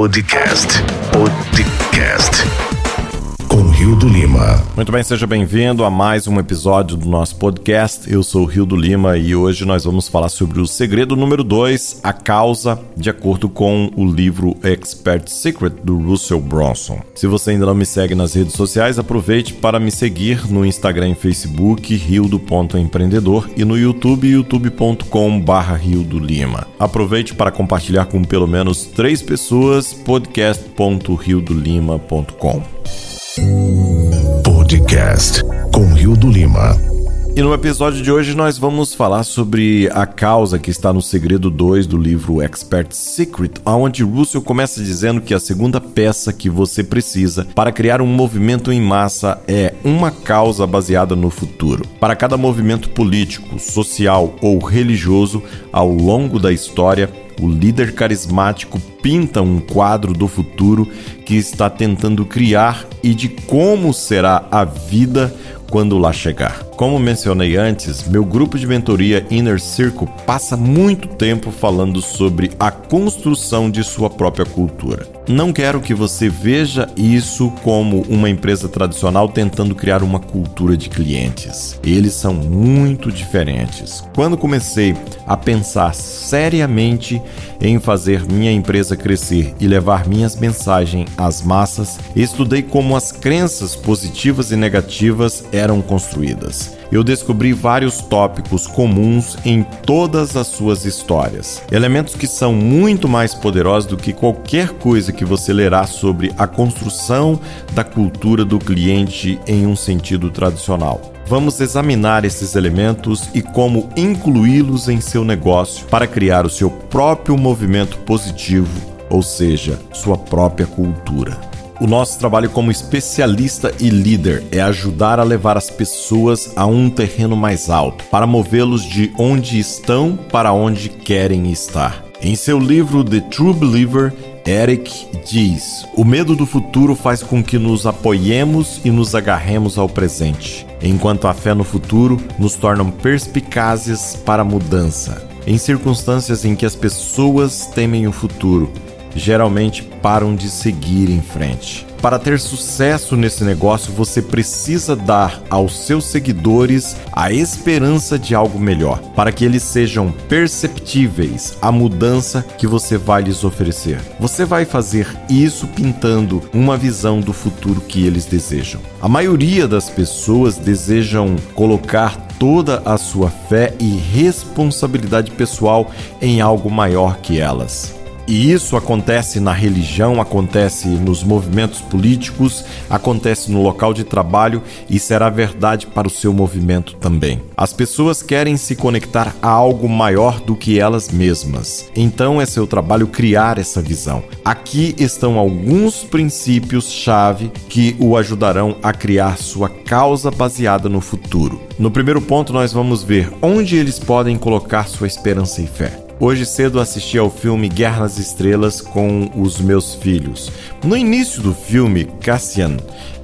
Podcast. Podcast. Rio do Lima. Muito bem, seja bem-vindo a mais um episódio do nosso podcast. Eu sou o Rio do Lima e hoje nós vamos falar sobre o segredo número 2, a causa, de acordo com o livro Expert Secret do Russell Bronson. Se você ainda não me segue nas redes sociais, aproveite para me seguir no Instagram e Facebook, rio.empreendedor e no YouTube, youtube.com.br Rio do Lima. Aproveite para compartilhar com pelo menos três pessoas podcast.riodolima.com. Podcast com Rio do Lima. E no episódio de hoje nós vamos falar sobre a causa que está no segredo 2 do livro Expert Secret, onde Russell começa dizendo que a segunda peça que você precisa para criar um movimento em massa é uma causa baseada no futuro. Para cada movimento político, social ou religioso ao longo da história, o líder carismático pinta um quadro do futuro que está tentando criar e de como será a vida quando lá chegar. Como mencionei antes, meu grupo de mentoria Inner Circle passa muito tempo falando sobre a construção de sua própria cultura. Não quero que você veja isso como uma empresa tradicional tentando criar uma cultura de clientes. Eles são muito diferentes. Quando comecei a pensar seriamente em fazer minha empresa crescer e levar minhas mensagens às massas, estudei como as crenças positivas e negativas eram construídas eu descobri vários tópicos comuns em todas as suas histórias. Elementos que são muito mais poderosos do que qualquer coisa que você lerá sobre a construção da cultura do cliente em um sentido tradicional. Vamos examinar esses elementos e como incluí-los em seu negócio para criar o seu próprio movimento positivo, ou seja, sua própria cultura. O nosso trabalho como especialista e líder é ajudar a levar as pessoas a um terreno mais alto, para movê-los de onde estão para onde querem estar. Em seu livro The True Believer, Eric diz: O medo do futuro faz com que nos apoiemos e nos agarremos ao presente, enquanto a fé no futuro nos torna perspicazes para a mudança. Em circunstâncias em que as pessoas temem o futuro, geralmente param de seguir em frente. Para ter sucesso nesse negócio, você precisa dar aos seus seguidores a esperança de algo melhor, para que eles sejam perceptíveis à mudança que você vai lhes oferecer. Você vai fazer isso pintando uma visão do futuro que eles desejam. A maioria das pessoas desejam colocar toda a sua fé e responsabilidade pessoal em algo maior que elas. E isso acontece na religião, acontece nos movimentos políticos, acontece no local de trabalho e será verdade para o seu movimento também. As pessoas querem se conectar a algo maior do que elas mesmas. Então é seu trabalho criar essa visão. Aqui estão alguns princípios-chave que o ajudarão a criar sua causa baseada no futuro. No primeiro ponto, nós vamos ver onde eles podem colocar sua esperança e fé. Hoje cedo assisti ao filme Guerra nas Estrelas com os meus filhos. No início do filme, Cassian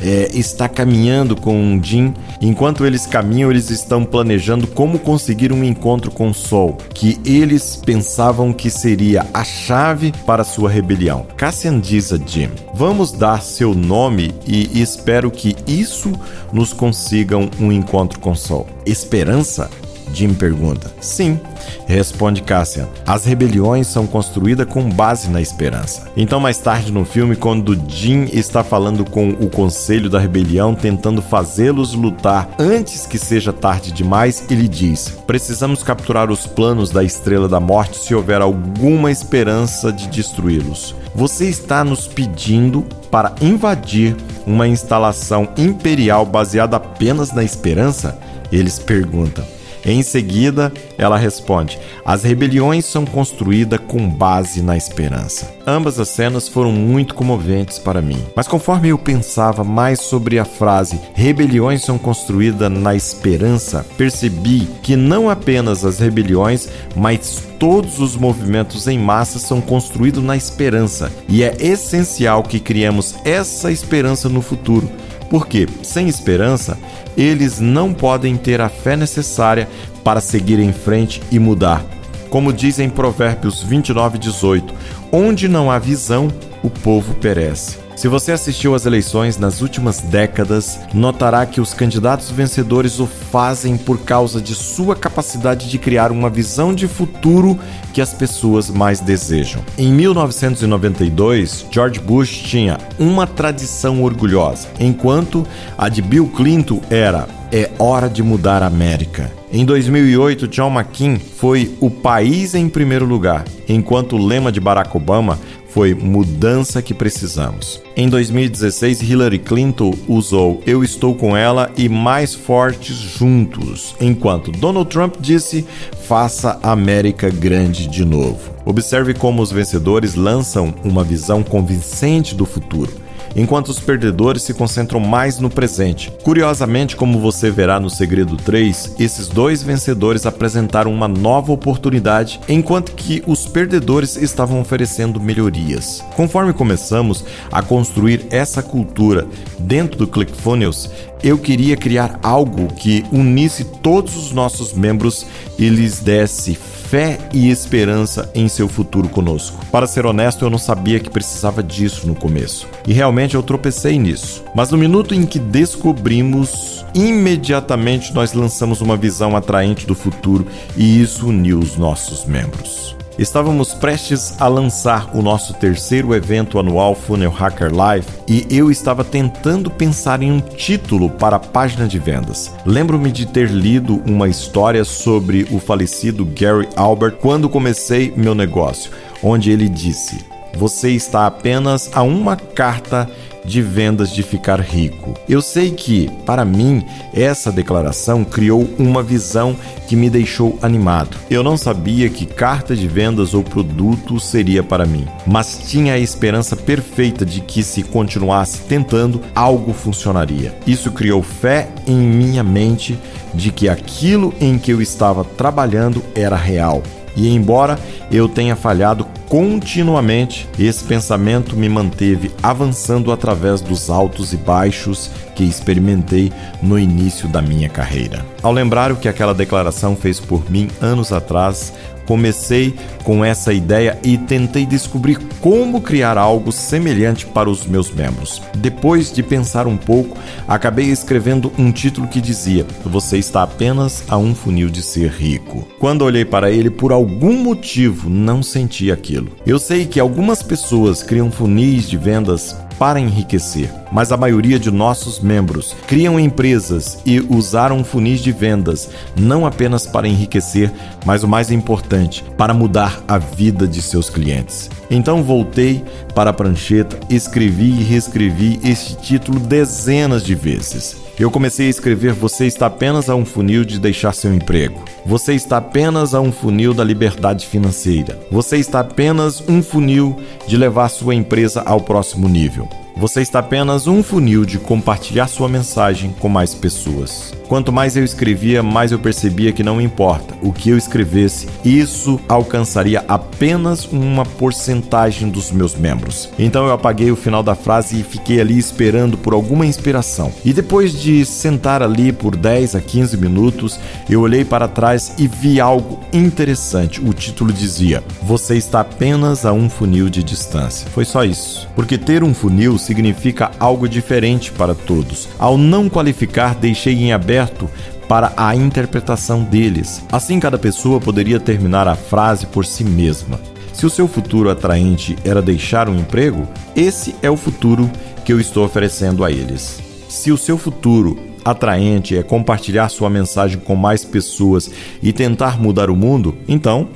é, está caminhando com Jim. Enquanto eles caminham, eles estão planejando como conseguir um encontro com o Sol, que eles pensavam que seria a chave para sua rebelião. Cassian diz a Jim: Vamos dar seu nome e espero que isso nos consigam um encontro com o Sol. Esperança Jim pergunta. Sim, responde Cassian. As rebeliões são construídas com base na esperança. Então, mais tarde no filme, quando Jim está falando com o Conselho da Rebelião, tentando fazê-los lutar antes que seja tarde demais, ele diz: Precisamos capturar os planos da Estrela da Morte se houver alguma esperança de destruí-los. Você está nos pedindo para invadir uma instalação imperial baseada apenas na esperança? Eles perguntam. Em seguida, ela responde: As rebeliões são construídas com base na esperança. Ambas as cenas foram muito comoventes para mim. Mas conforme eu pensava mais sobre a frase rebeliões são construídas na esperança, percebi que não apenas as rebeliões, mas todos os movimentos em massa são construídos na esperança. E é essencial que criemos essa esperança no futuro porque, sem esperança, eles não podem ter a fé necessária para seguir em frente e mudar. Como diz em Provérbios 29, 18: Onde não há visão, o povo perece. Se você assistiu às eleições nas últimas décadas, notará que os candidatos vencedores o fazem por causa de sua capacidade de criar uma visão de futuro que as pessoas mais desejam. Em 1992, George Bush tinha uma tradição orgulhosa, enquanto a de Bill Clinton era é hora de mudar a América. Em 2008, John McCain foi o país em primeiro lugar, enquanto o lema de Barack Obama foi mudança que precisamos. Em 2016, Hillary Clinton usou Eu estou com ela e mais fortes juntos, enquanto Donald Trump disse faça a América grande de novo. Observe como os vencedores lançam uma visão convincente do futuro enquanto os perdedores se concentram mais no presente. Curiosamente, como você verá no Segredo 3, esses dois vencedores apresentaram uma nova oportunidade, enquanto que os perdedores estavam oferecendo melhorias. Conforme começamos a construir essa cultura dentro do ClickFunnels, eu queria criar algo que unisse todos os nossos membros e lhes desse fé e esperança em seu futuro conosco. Para ser honesto, eu não sabia que precisava disso no começo. E realmente eu tropecei nisso. Mas no minuto em que descobrimos, imediatamente nós lançamos uma visão atraente do futuro e isso uniu os nossos membros. Estávamos prestes a lançar o nosso terceiro evento anual Funnel Hacker Live e eu estava tentando pensar em um título para a página de vendas. Lembro-me de ter lido uma história sobre o falecido Gary Albert quando comecei meu negócio, onde ele disse: Você está apenas a uma carta de vendas de ficar rico. Eu sei que, para mim, essa declaração criou uma visão que me deixou animado. Eu não sabia que carta de vendas ou produto seria para mim, mas tinha a esperança perfeita de que, se continuasse tentando, algo funcionaria. Isso criou fé em minha mente de que aquilo em que eu estava trabalhando era real. E embora eu tenha falhado continuamente, esse pensamento me manteve avançando através dos altos e baixos que experimentei no início da minha carreira. Ao lembrar o que aquela declaração fez por mim anos atrás, Comecei com essa ideia e tentei descobrir como criar algo semelhante para os meus membros. Depois de pensar um pouco, acabei escrevendo um título que dizia: Você está apenas a um funil de ser rico. Quando olhei para ele, por algum motivo não senti aquilo. Eu sei que algumas pessoas criam funis de vendas para enriquecer, mas a maioria de nossos membros criam empresas e usaram funis de vendas não apenas para enriquecer, mas o mais importante, para mudar a vida de seus clientes. Então voltei para a prancheta, escrevi e reescrevi este título dezenas de vezes. Eu comecei a escrever: Você está apenas a um funil de deixar seu emprego. Você está apenas a um funil da liberdade financeira. Você está apenas um funil de levar sua empresa ao próximo nível. Você está apenas um funil de compartilhar sua mensagem com mais pessoas. Quanto mais eu escrevia, mais eu percebia que não importa o que eu escrevesse, isso alcançaria apenas uma porcentagem dos meus membros. Então eu apaguei o final da frase e fiquei ali esperando por alguma inspiração. E depois de sentar ali por 10 a 15 minutos, eu olhei para trás e vi algo interessante. O título dizia: Você está apenas a um funil de distância. Foi só isso. Porque ter um funil significa algo diferente para todos. Ao não qualificar, deixei em aberto para a interpretação deles. Assim, cada pessoa poderia terminar a frase por si mesma. Se o seu futuro atraente era deixar um emprego, esse é o futuro que eu estou oferecendo a eles. Se o seu futuro atraente é compartilhar sua mensagem com mais pessoas e tentar mudar o mundo, então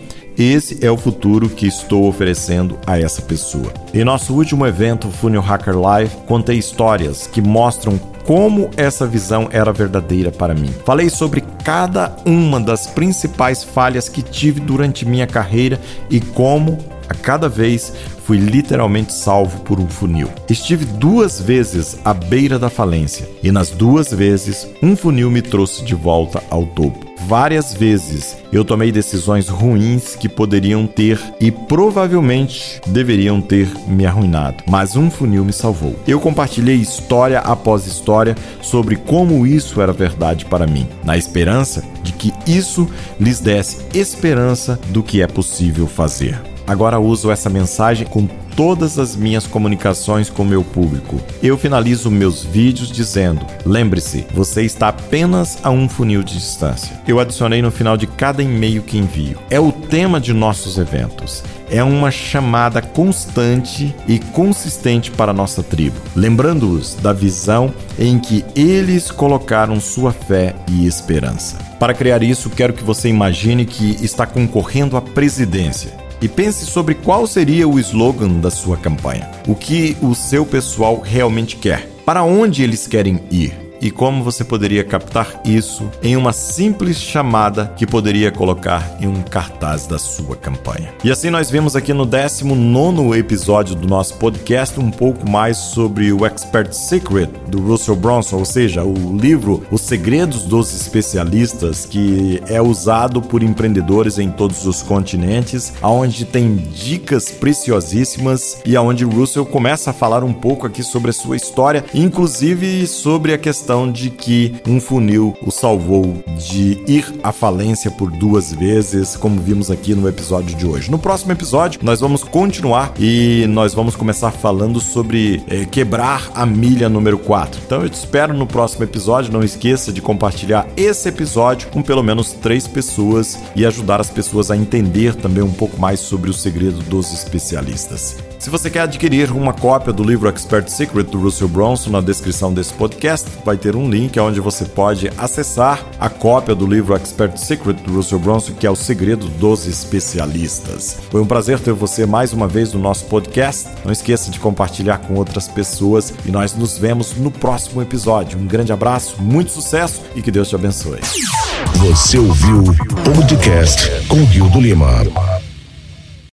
esse é o futuro que estou oferecendo a essa pessoa. Em nosso último evento, Funnel Hacker Live, contei histórias que mostram como essa visão era verdadeira para mim. Falei sobre cada uma das principais falhas que tive durante minha carreira e como a cada vez fui literalmente salvo por um funil. Estive duas vezes à beira da falência e nas duas vezes um funil me trouxe de volta ao topo. Várias vezes eu tomei decisões ruins que poderiam ter e provavelmente deveriam ter me arruinado, mas um funil me salvou. Eu compartilhei história após história sobre como isso era verdade para mim, na esperança de que isso lhes desse esperança do que é possível fazer. Agora uso essa mensagem com todas as minhas comunicações com meu público. Eu finalizo meus vídeos dizendo: lembre-se, você está apenas a um funil de distância. Eu adicionei no final de cada e-mail que envio. É o tema de nossos eventos é uma chamada constante e consistente para nossa tribo, lembrando-os da visão em que eles colocaram sua fé e esperança. Para criar isso, quero que você imagine que está concorrendo à presidência e pense sobre qual seria o slogan da sua campanha. O que o seu pessoal realmente quer? Para onde eles querem ir? E como você poderia captar isso em uma simples chamada que poderia colocar em um cartaz da sua campanha. E assim nós vemos aqui no 19 episódio do nosso podcast um pouco mais sobre o Expert Secret do Russell Bronson, ou seja, o livro Os Segredos dos Especialistas, que é usado por empreendedores em todos os continentes, aonde tem dicas preciosíssimas e aonde Russell começa a falar um pouco aqui sobre a sua história, inclusive sobre a questão questão de que um funil o salvou de ir à falência por duas vezes, como vimos aqui no episódio de hoje. No próximo episódio, nós vamos continuar e nós vamos começar falando sobre é, quebrar a milha número 4. Então eu te espero no próximo episódio. Não esqueça de compartilhar esse episódio com pelo menos três pessoas e ajudar as pessoas a entender também um pouco mais sobre o segredo dos especialistas. Se você quer adquirir uma cópia do livro Expert Secret do Russell Bronson, na descrição desse podcast vai ter um link onde você pode acessar a cópia do livro Expert Secret do Russell Bronson, que é o segredo dos especialistas. Foi um prazer ter você mais uma vez no nosso podcast. Não esqueça de compartilhar com outras pessoas e nós nos vemos no próximo episódio. Um grande abraço, muito sucesso e que Deus te abençoe. Você ouviu o podcast com Rio do Lima.